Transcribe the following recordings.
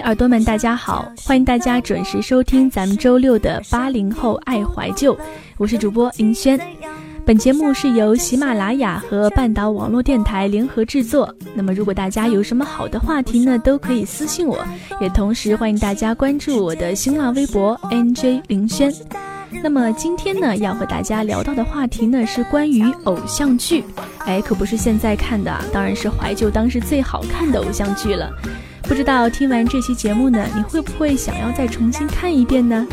耳朵们，大家好！欢迎大家准时收听咱们周六的八零后爱怀旧，我是主播林轩。本节目是由喜马拉雅和半岛网络电台联合制作。那么，如果大家有什么好的话题呢，都可以私信我，也同时欢迎大家关注我的新浪微博 NJ 林轩。那么今天呢，要和大家聊到的话题呢，是关于偶像剧。哎，可不是现在看的，当然是怀旧当时最好看的偶像剧了。不知道听完这期节目呢，你会不会想要再重新看一遍呢？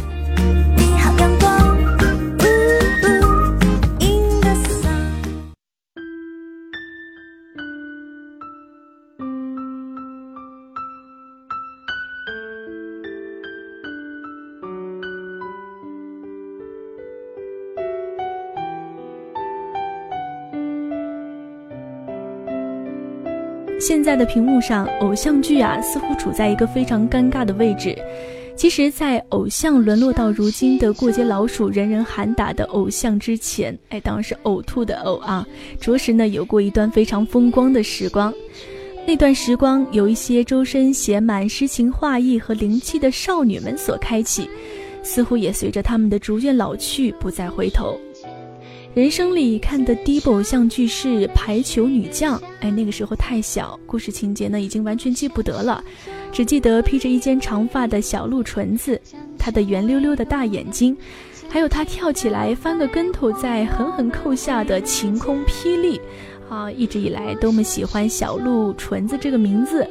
现在的屏幕上，偶像剧啊，似乎处在一个非常尴尬的位置。其实，在偶像沦落到如今的过街老鼠、人人喊打的偶像之前，哎，当然是呕吐的呕啊，着实呢有过一段非常风光的时光。那段时光，有一些周身写满诗情画意和灵气的少女们所开启，似乎也随着他们的逐渐老去，不再回头。人生里看的第一部偶像剧是《排球女将》，哎，那个时候太小，故事情节呢已经完全记不得了，只记得披着一肩长发的小鹿纯子，她的圆溜溜的大眼睛，还有她跳起来翻个跟头再狠狠扣下的晴空霹雳，啊，一直以来多么喜欢小鹿纯子这个名字，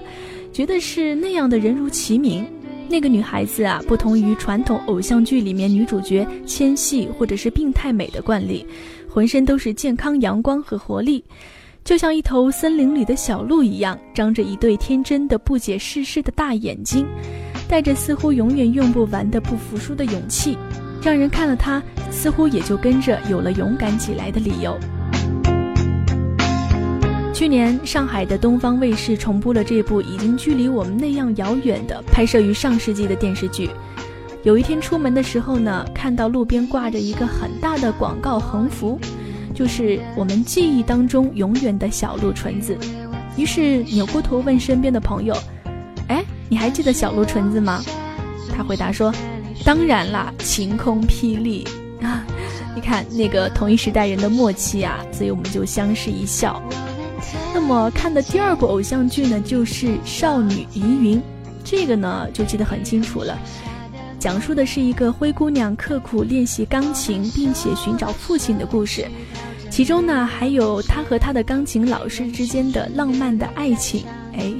觉得是那样的人如其名。那个女孩子啊，不同于传统偶像剧里面女主角纤细或者是病态美的惯例，浑身都是健康、阳光和活力，就像一头森林里的小鹿一样，张着一对天真的不解世事的大眼睛，带着似乎永远用不完的不服输的勇气，让人看了她，似乎也就跟着有了勇敢起来的理由。去年，上海的东方卫视重播了这部已经距离我们那样遥远的拍摄于上世纪的电视剧。有一天出门的时候呢，看到路边挂着一个很大的广告横幅，就是我们记忆当中永远的小鹿纯子。于是扭过头问身边的朋友：“哎，你还记得小鹿纯子吗？”他回答说：“当然啦，晴空霹雳啊！你看那个同一时代人的默契啊，所以我们就相视一笑。”那么看的第二部偶像剧呢，就是《少女疑云》，这个呢就记得很清楚了，讲述的是一个灰姑娘刻苦练习钢琴，并且寻找父亲的故事，其中呢还有她和她的钢琴老师之间的浪漫的爱情。哎，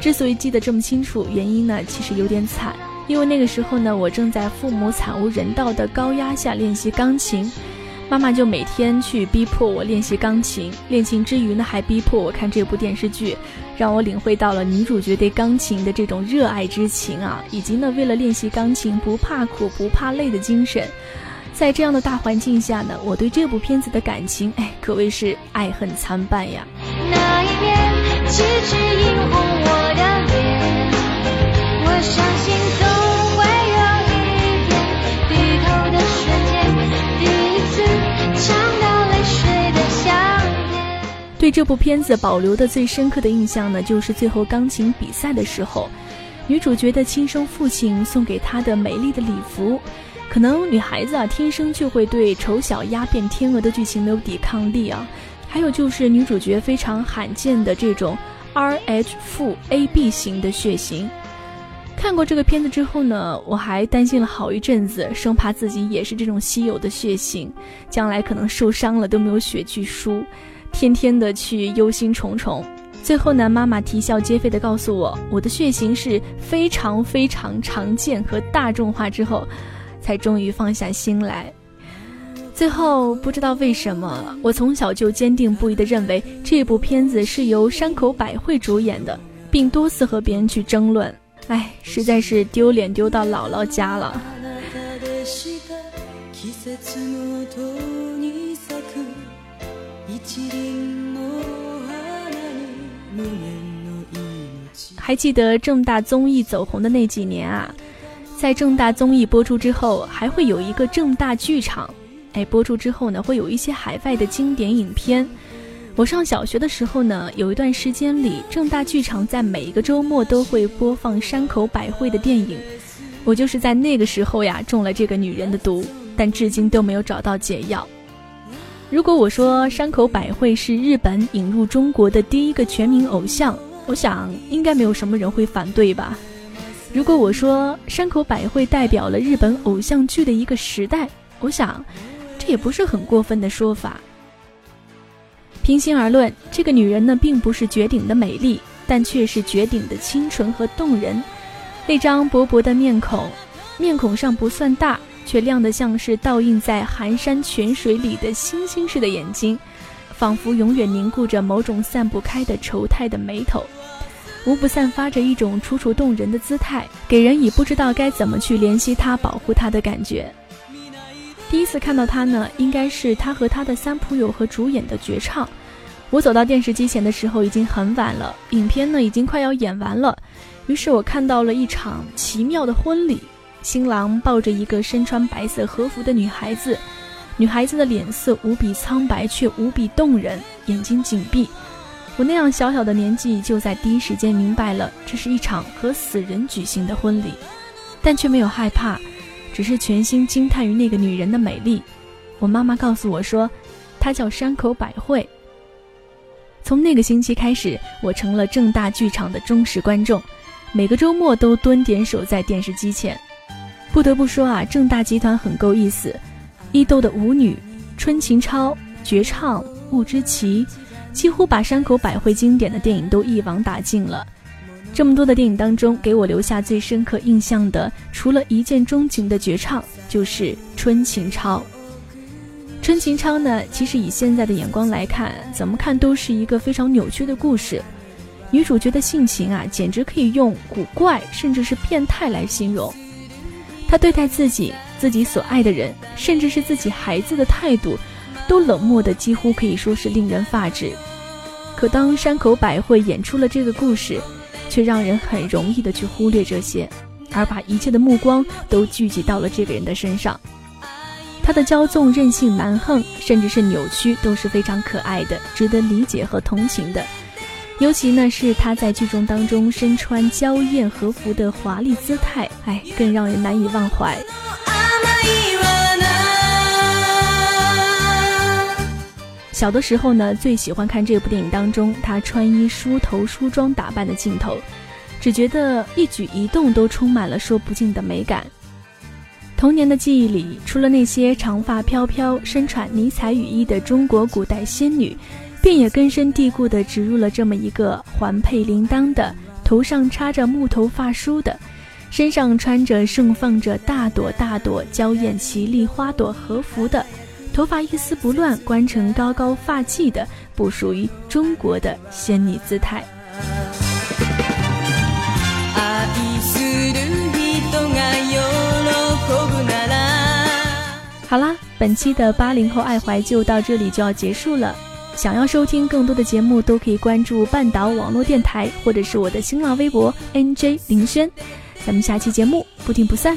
之所以记得这么清楚，原因呢其实有点惨，因为那个时候呢我正在父母惨无人道的高压下练习钢琴。妈妈就每天去逼迫我练习钢琴，练琴之余呢，还逼迫我看这部电视剧，让我领会到了女主角对钢琴的这种热爱之情啊，以及呢，为了练习钢琴不怕苦不怕累的精神。在这样的大环境下呢，我对这部片子的感情，哎，可谓是爱恨参半呀。那一面，痴痴映红我的对这部片子保留的最深刻的印象呢，就是最后钢琴比赛的时候，女主角的亲生父亲送给她的美丽的礼服。可能女孩子啊，天生就会对丑小鸭变天鹅的剧情没有抵抗力啊。还有就是女主角非常罕见的这种 Rh 负 AB 型的血型。看过这个片子之后呢，我还担心了好一阵子，生怕自己也是这种稀有的血型，将来可能受伤了都没有血去输。天天的去忧心忡忡，最后呢，妈妈啼笑皆非的告诉我，我的血型是非常非常常见和大众化之后，才终于放下心来。最后不知道为什么，我从小就坚定不移的认为这部片子是由山口百惠主演的，并多次和别人去争论，哎，实在是丢脸丢到姥姥家了。还记得正大综艺走红的那几年啊，在正大综艺播出之后，还会有一个正大剧场。哎，播出之后呢，会有一些海外的经典影片。我上小学的时候呢，有一段时间里，正大剧场在每一个周末都会播放山口百惠的电影。我就是在那个时候呀，中了这个女人的毒，但至今都没有找到解药。如果我说山口百惠是日本引入中国的第一个全民偶像，我想应该没有什么人会反对吧。如果我说山口百惠代表了日本偶像剧的一个时代，我想这也不是很过分的说法。平心而论，这个女人呢，并不是绝顶的美丽，但却是绝顶的清纯和动人。那张薄薄的面孔，面孔上不算大，却亮得像是倒映在寒山泉水里的星星似的眼睛，仿佛永远凝固着某种散不开的愁态的眉头，无不散发着一种楚楚动人的姿态，给人以不知道该怎么去怜惜她、保护她的感觉。第一次看到她呢，应该是她和她的三浦友和主演的绝唱。我走到电视机前的时候已经很晚了，影片呢已经快要演完了。于是我看到了一场奇妙的婚礼，新郎抱着一个身穿白色和服的女孩子，女孩子的脸色无比苍白却无比动人，眼睛紧闭。我那样小小的年纪就在第一时间明白了，这是一场和死人举行的婚礼，但却没有害怕，只是全心惊叹于那个女人的美丽。我妈妈告诉我说，她叫山口百惠。从那个星期开始，我成了正大剧场的忠实观众，每个周末都蹲点守在电视机前。不得不说啊，正大集团很够意思，伊豆的舞女、春琴超、绝唱、雾之奇，几乎把山口百惠经典的电影都一网打尽了。这么多的电影当中，给我留下最深刻印象的，除了一见钟情的绝唱，就是春情超。春情超呢，其实以现在的眼光来看，怎么看都是一个非常扭曲的故事。女主角的性情啊，简直可以用古怪甚至是变态来形容。她对待自己、自己所爱的人，甚至是自己孩子的态度，都冷漠的几乎可以说是令人发指。可当山口百惠演出了这个故事，却让人很容易的去忽略这些，而把一切的目光都聚集到了这个人的身上。他的骄纵、任性、蛮横，甚至是扭曲，都是非常可爱的，值得理解和同情的。尤其呢，是他在剧中当中身穿娇艳和服的华丽姿态，哎，更让人难以忘怀。小的时候呢，最喜欢看这部电影当中他穿衣梳头、梳妆打扮的镜头，只觉得一举一动都充满了说不尽的美感。童年的记忆里，除了那些长发飘飘、身穿尼彩雨衣的中国古代仙女，便也根深蒂固地植入了这么一个环佩铃铛的、头上插着木头发梳的、身上穿着盛放着大朵大朵娇艳绮丽花朵和服的、头发一丝不乱关成高高发髻的，不属于中国的仙女姿态。好啦，本期的八零后爱怀就到这里就要结束了。想要收听更多的节目，都可以关注半岛网络电台，或者是我的新浪微博 NJ 林轩。咱们下期节目不听不散。